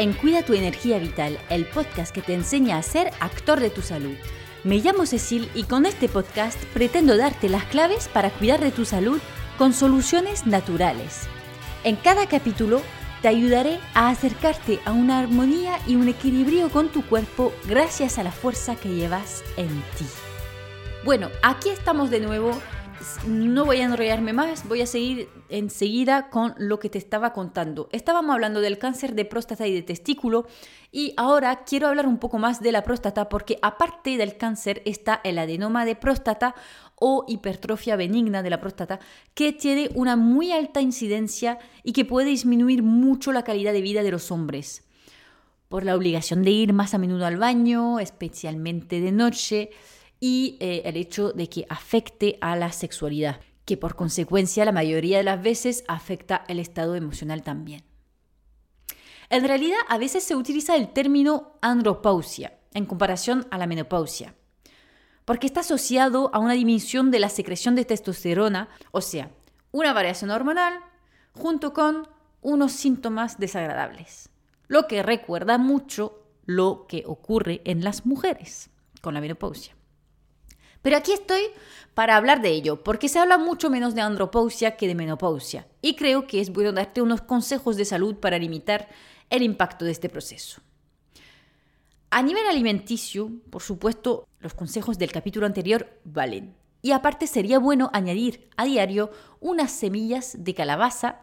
En Cuida tu Energía Vital, el podcast que te enseña a ser actor de tu salud. Me llamo Cecil y con este podcast pretendo darte las claves para cuidar de tu salud con soluciones naturales. En cada capítulo te ayudaré a acercarte a una armonía y un equilibrio con tu cuerpo gracias a la fuerza que llevas en ti. Bueno, aquí estamos de nuevo. No voy a enrollarme más, voy a seguir enseguida con lo que te estaba contando. Estábamos hablando del cáncer de próstata y de testículo y ahora quiero hablar un poco más de la próstata porque aparte del cáncer está el adenoma de próstata o hipertrofia benigna de la próstata, que tiene una muy alta incidencia y que puede disminuir mucho la calidad de vida de los hombres. Por la obligación de ir más a menudo al baño, especialmente de noche, y eh, el hecho de que afecte a la sexualidad, que por consecuencia la mayoría de las veces afecta el estado emocional también. En realidad, a veces se utiliza el término andropausia en comparación a la menopausia porque está asociado a una disminución de la secreción de testosterona, o sea, una variación hormonal junto con unos síntomas desagradables, lo que recuerda mucho lo que ocurre en las mujeres con la menopausia. Pero aquí estoy para hablar de ello, porque se habla mucho menos de andropausia que de menopausia, y creo que es bueno darte unos consejos de salud para limitar el impacto de este proceso. A nivel alimenticio, por supuesto, los consejos del capítulo anterior valen. Y aparte sería bueno añadir a diario unas semillas de calabaza,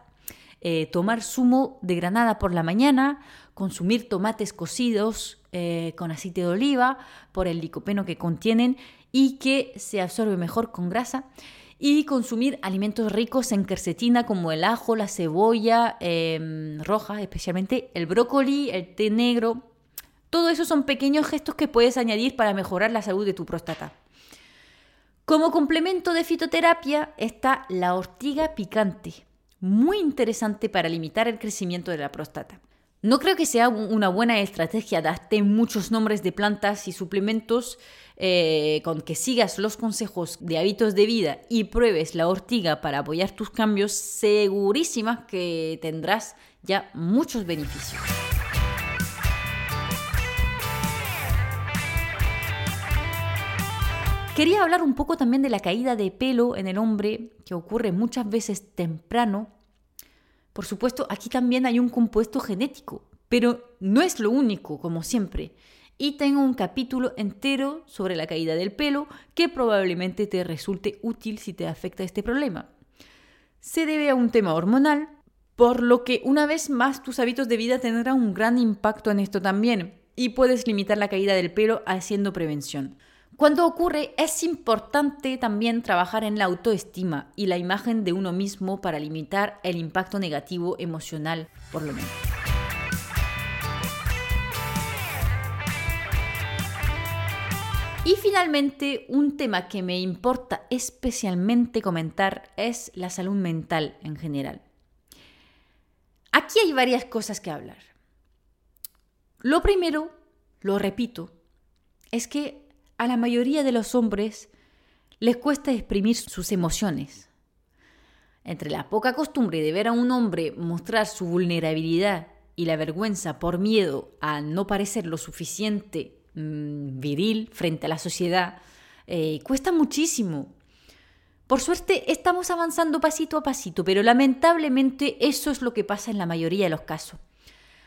eh, tomar zumo de granada por la mañana, consumir tomates cocidos eh, con aceite de oliva por el licopeno que contienen y que se absorbe mejor con grasa y consumir alimentos ricos en quercetina como el ajo, la cebolla em, roja, especialmente el brócoli, el té negro, todo eso son pequeños gestos que puedes añadir para mejorar la salud de tu próstata. Como complemento de fitoterapia está la ortiga picante, muy interesante para limitar el crecimiento de la próstata. No creo que sea una buena estrategia darte muchos nombres de plantas y suplementos eh, con que sigas los consejos de hábitos de vida y pruebes la ortiga para apoyar tus cambios, segurísimas que tendrás ya muchos beneficios. Quería hablar un poco también de la caída de pelo en el hombre, que ocurre muchas veces temprano. Por supuesto, aquí también hay un compuesto genético, pero no es lo único, como siempre. Y tengo un capítulo entero sobre la caída del pelo que probablemente te resulte útil si te afecta este problema. Se debe a un tema hormonal, por lo que una vez más tus hábitos de vida tendrán un gran impacto en esto también y puedes limitar la caída del pelo haciendo prevención. Cuando ocurre, es importante también trabajar en la autoestima y la imagen de uno mismo para limitar el impacto negativo emocional, por lo menos. Y finalmente, un tema que me importa especialmente comentar es la salud mental en general. Aquí hay varias cosas que hablar. Lo primero, lo repito, es que a la mayoría de los hombres les cuesta exprimir sus emociones. Entre la poca costumbre de ver a un hombre mostrar su vulnerabilidad y la vergüenza por miedo a no parecer lo suficiente mm, viril frente a la sociedad, eh, cuesta muchísimo. Por suerte estamos avanzando pasito a pasito, pero lamentablemente eso es lo que pasa en la mayoría de los casos.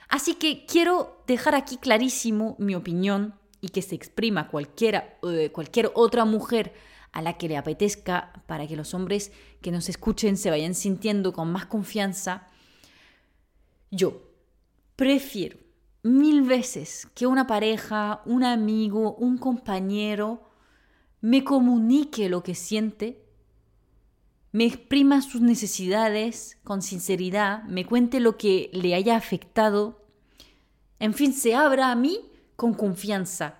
Así que quiero dejar aquí clarísimo mi opinión y que se exprima cualquiera, eh, cualquier otra mujer a la que le apetezca para que los hombres que nos escuchen se vayan sintiendo con más confianza, yo prefiero mil veces que una pareja, un amigo, un compañero me comunique lo que siente, me exprima sus necesidades con sinceridad, me cuente lo que le haya afectado, en fin, se abra a mí con confianza.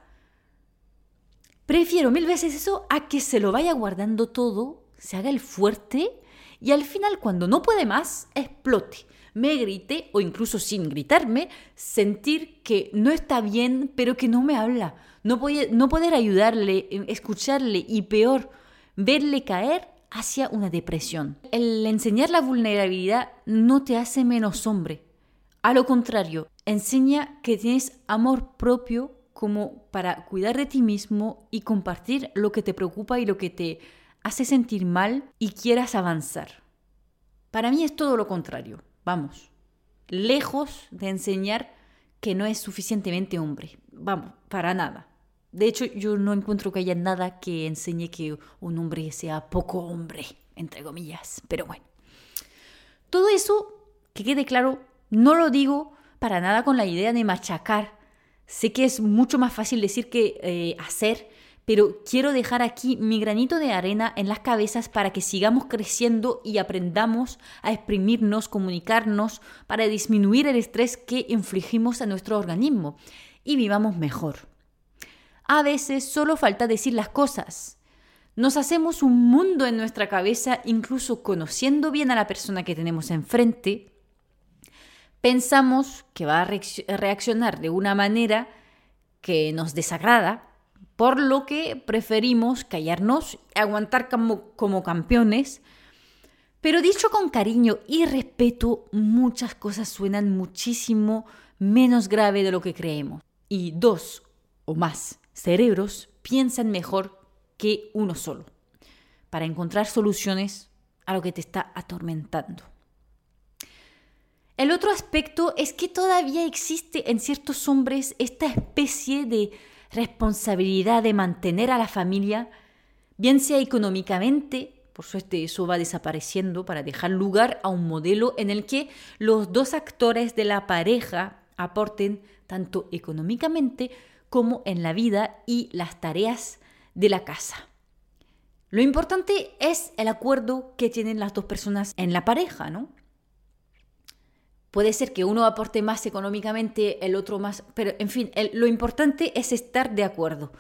Prefiero mil veces eso a que se lo vaya guardando todo, se haga el fuerte y al final cuando no puede más, explote, me grite o incluso sin gritarme, sentir que no está bien pero que no me habla, no, no poder ayudarle, escucharle y peor, verle caer hacia una depresión. El enseñar la vulnerabilidad no te hace menos hombre, A lo contrario, enseña que tienes amor propio como para cuidar de ti mismo y compartir lo que te preocupa y lo que te hace sentir mal y quieras avanzar. Para mí es todo lo contrario, vamos, lejos de enseñar que no es suficientemente hombre, vamos, para nada. De hecho, yo no encuentro que haya nada que enseñe que un hombre sea poco hombre, entre comillas, pero bueno. Todo eso, que quede claro, no lo digo para nada con la idea de machacar. Sé que es mucho más fácil decir que eh, hacer, pero quiero dejar aquí mi granito de arena en las cabezas para que sigamos creciendo y aprendamos a exprimirnos, comunicarnos, para disminuir el estrés que infligimos a nuestro organismo y vivamos mejor. A veces solo falta decir las cosas. Nos hacemos un mundo en nuestra cabeza incluso conociendo bien a la persona que tenemos enfrente pensamos que va a reaccionar de una manera que nos desagrada, por lo que preferimos callarnos aguantar como, como campeones. Pero dicho con cariño y respeto, muchas cosas suenan muchísimo menos grave de lo que creemos. Y dos o más cerebros piensan mejor que uno solo, para encontrar soluciones a lo que te está atormentando. El otro aspecto es que todavía existe en ciertos hombres esta especie de responsabilidad de mantener a la familia, bien sea económicamente, por suerte eso va desapareciendo para dejar lugar a un modelo en el que los dos actores de la pareja aporten tanto económicamente como en la vida y las tareas de la casa. Lo importante es el acuerdo que tienen las dos personas en la pareja, ¿no? Puede ser que uno aporte más económicamente, el otro más, pero en fin, lo importante es estar de acuerdo.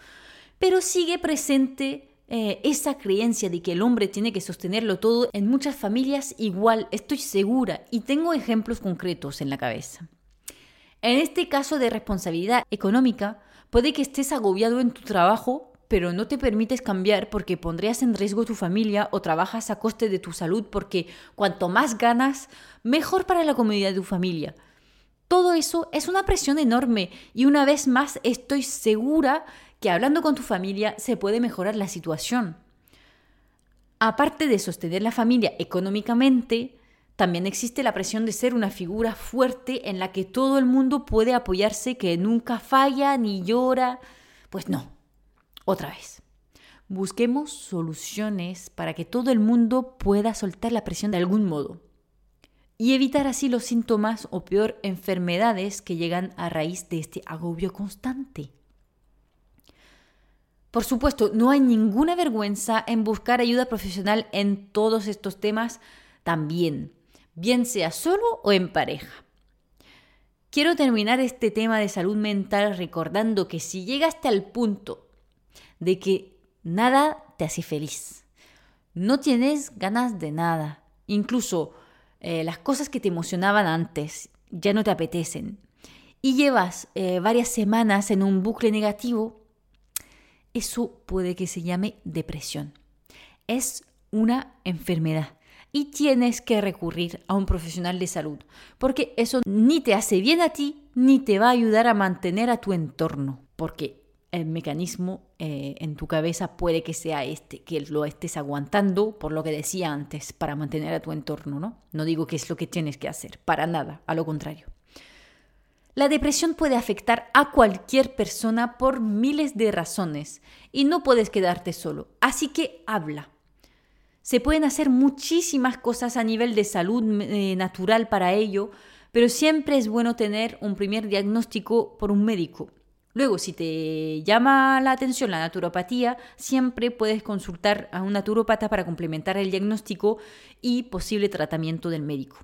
Pero sigue presente eh, esa creencia de que el hombre tiene que sostenerlo todo en muchas familias igual, estoy segura, y tengo ejemplos concretos en la cabeza. En este caso de responsabilidad económica, puede que estés agobiado en tu trabajo pero no te permites cambiar porque pondrías en riesgo tu familia o trabajas a coste de tu salud porque cuanto más ganas, mejor para la comunidad de tu familia. Todo eso es una presión enorme y una vez más estoy segura que hablando con tu familia se puede mejorar la situación. Aparte de sostener la familia económicamente, también existe la presión de ser una figura fuerte en la que todo el mundo puede apoyarse, que nunca falla ni llora. Pues no, otra vez. Busquemos soluciones para que todo el mundo pueda soltar la presión de algún modo y evitar así los síntomas o peor enfermedades que llegan a raíz de este agobio constante. Por supuesto, no hay ninguna vergüenza en buscar ayuda profesional en todos estos temas también, bien sea solo o en pareja. Quiero terminar este tema de salud mental recordando que si llegaste al punto de que nada te hace feliz. No tienes ganas de nada. Incluso eh, las cosas que te emocionaban antes ya no te apetecen. Y llevas eh, varias semanas en un bucle negativo. Eso puede que se llame depresión. Es una enfermedad y tienes que recurrir a un profesional de salud, porque eso ni te hace bien a ti ni te va a ayudar a mantener a tu entorno, porque el mecanismo eh, en tu cabeza puede que sea este, que lo estés aguantando por lo que decía antes, para mantener a tu entorno, ¿no? No digo que es lo que tienes que hacer, para nada, a lo contrario. La depresión puede afectar a cualquier persona por miles de razones y no puedes quedarte solo, así que habla. Se pueden hacer muchísimas cosas a nivel de salud eh, natural para ello, pero siempre es bueno tener un primer diagnóstico por un médico Luego, si te llama la atención la naturopatía, siempre puedes consultar a un naturopata para complementar el diagnóstico y posible tratamiento del médico.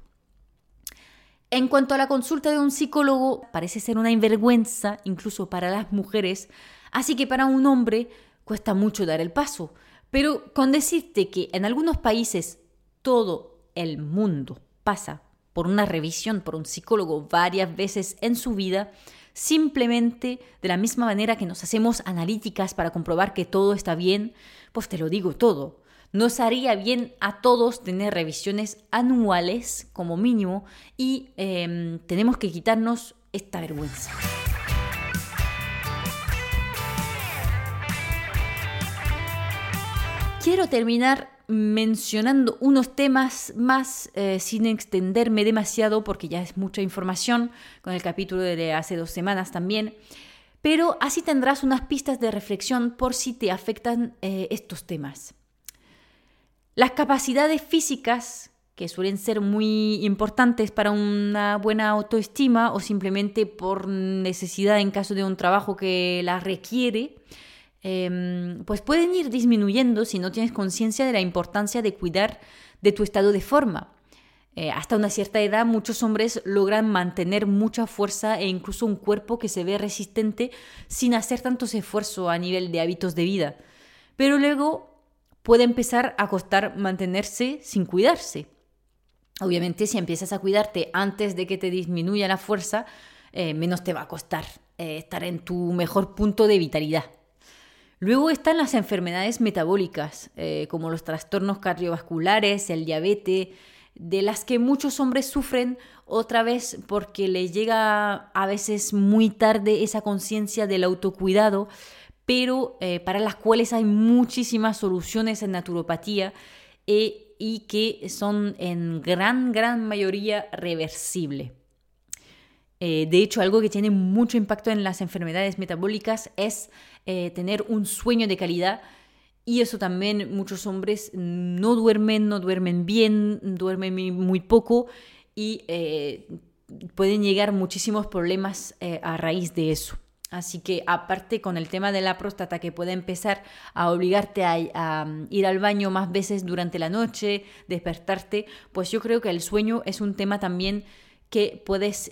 En cuanto a la consulta de un psicólogo, parece ser una invergüenza incluso para las mujeres, así que para un hombre cuesta mucho dar el paso. Pero con decirte que en algunos países todo el mundo pasa por una revisión por un psicólogo varias veces en su vida, simplemente de la misma manera que nos hacemos analíticas para comprobar que todo está bien, pues te lo digo todo. nos haría bien a todos tener revisiones anuales como mínimo y em, tenemos que quitarnos esta vergüenza. Quiero terminar mencionando unos temas más eh, sin extenderme demasiado porque ya es mucha información con el capítulo de hace dos semanas también, pero así tendrás unas pistas de reflexión por si te afectan eh, estos temas. Las capacidades físicas, que suelen ser muy importantes para una buena autoestima o simplemente por necesidad en caso de un trabajo que la requiere, Em, pues pueden ir disminuyendo si no tienes conciencia de la importancia de cuidar de tu estado de forma. Eh, hasta una cierta edad muchos hombres logran mantener mucha fuerza e incluso un cuerpo que se ve resistente sin hacer tantos esfuerzos a nivel de hábitos de vida. Pero luego puede empezar a costar mantenerse sin cuidarse. Obviamente si empiezas a cuidarte antes de que te disminuya la fuerza, eh, menos te va a costar eh, estar en tu mejor punto de vitalidad. Luego están las enfermedades metabólicas, eh, como los trastornos cardiovasculares, el diabetes, de las que muchos hombres sufren otra vez porque les llega a veces muy tarde esa conciencia del autocuidado, pero eh, para las cuales hay muchísimas soluciones en naturopatía eh, y que son en gran, gran mayoría reversibles. De hecho, algo que tiene mucho impacto en las enfermedades metabólicas es eh, tener un sueño de calidad. Y eso también muchos hombres no duermen, no duermen bien, duermen muy poco y eh, pueden llegar muchísimos problemas eh, a raíz de eso. Así que aparte con el tema de la próstata que puede empezar a obligarte a, mm, ir al baño más veces durante la noche, despertarte, pues yo creo que el sueño es un tema también que puedes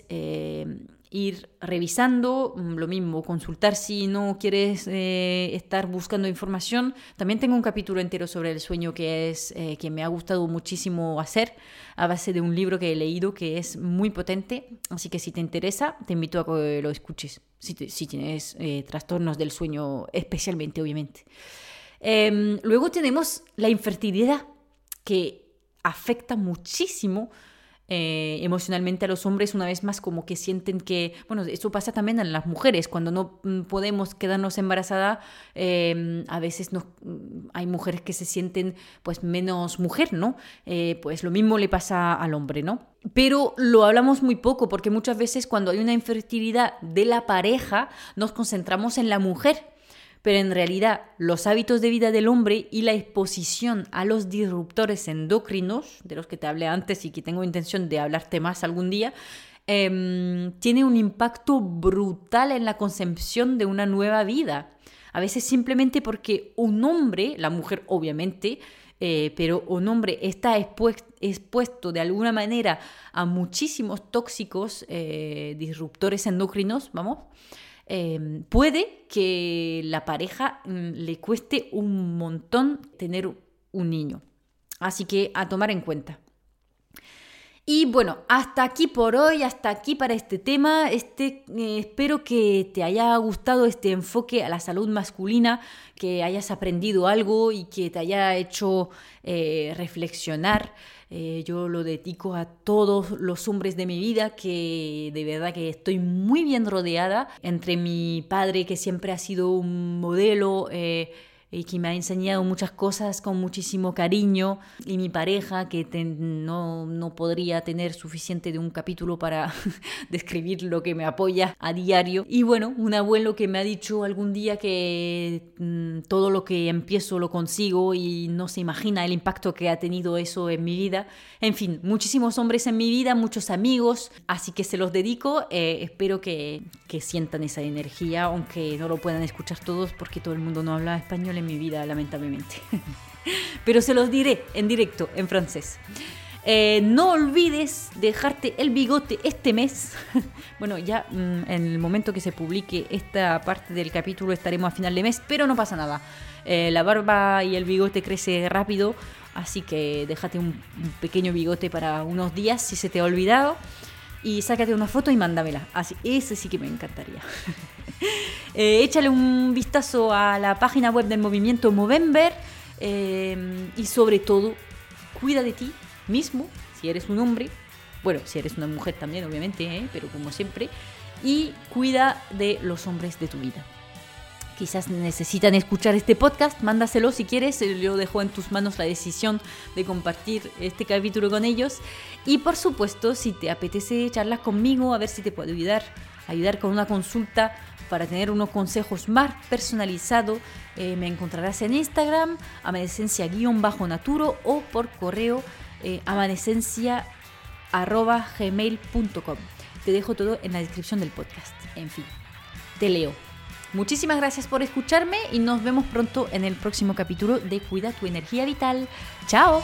ir revisando, mm, lo mismo, consultar si no quieres eh, estar buscando información. También tengo un capítulo entero sobre el sueño que es eh, que me ha gustado muchísimo hacer a base de un libro que he leído que es muy potente. Así que si te interesa, te invito a que lo escuches. Si, si tienes eh, trastornos del sueño, especialmente, obviamente. Em, luego tenemos la infertilidad que afecta muchísimo eh, emocionalmente a los hombres una vez más como que sienten que, bueno, eso pasa también en las mujeres, cuando no mm, podemos quedarnos embarazadas, em, a veces no, mm, hay mujeres que se sienten pues menos mujer, ¿no? Eh, pues lo mismo le pasa al hombre, ¿no? Pero lo hablamos muy poco porque muchas veces cuando hay una infertilidad de la pareja nos concentramos en la mujer pero en realidad los hábitos de vida del hombre y la exposición a los disruptores endocrinos, de los que te hablé antes y que tengo intención de hablarte más algún día, em, tiene un impacto brutal en la concepción de una nueva vida. A veces simplemente porque un hombre, la mujer obviamente, eh, pero un hombre está expuesto, de alguna manera a muchísimos tóxicos eh, disruptores endocrinos, vamos, Em, puede que la pareja mm, le cueste un montón tener un niño. Así que a tomar en cuenta. Y bueno, hasta aquí por hoy, hasta aquí para este tema. Este, eh, espero que te haya gustado este enfoque a la salud masculina, que hayas aprendido algo y que te haya hecho eh, reflexionar. Eh, yo lo dedico a todos los hombres de mi vida, que de verdad que estoy muy bien rodeada entre mi padre, que siempre ha sido un modelo y que me ha enseñado muchas cosas con muchísimo cariño. Y mi pareja que no, no, podría tener suficiente de un capítulo para describir lo que me apoya a diario. Y bueno un abuelo que me ha dicho algún día que mm, todo lo que empiezo lo consigo y no se imagina el impacto que ha tenido eso en mi vida. En fin muchísimos hombres en mi vida muchos amigos así que se los dedico. Eh, espero que, que sientan esa energía aunque no lo puedan escuchar todos porque todo el mundo no habla español en mi vida, lamentablemente. Pero se los diré en directo, en francés. Eh, no olvides dejarte el bigote este mes. bueno, ya mm, en el momento que se publique esta parte del capítulo estaremos a final de mes, pero no pasa nada. Eh, la barba y el bigote crece rápido, así que déjate un, pequeño bigote para unos días si se te ha olvidado. Y sácate una foto y mándamela. Así, ese sí que me encantaría. Eh, échale un vistazo a la página web del movimiento Movember. eh, y sobre todo, cuida de ti mismo, si eres un hombre, bueno, si eres una mujer también, obviamente, ¿eh? pero como siempre, y cuida de los hombres de tu vida quizás necesitan escuchar este podcast, mándaselo si quieres, yo dejo en tus manos la decisión de compartir este capítulo con ellos. Y por supuesto, si te apetece charlar conmigo, a ver si te puedo ayudar, ayudar con una consulta para tener unos consejos más personalizados, eh, me encontrarás en Instagram, amanecencia-naturo o por correo eh, amanecencia.gmail.com. Te dejo todo en la descripción del podcast. En fin, te leo. Muchísimas gracias por escucharme y nos vemos pronto en el próximo capítulo de Cuida tu energía vital. ¡Chao!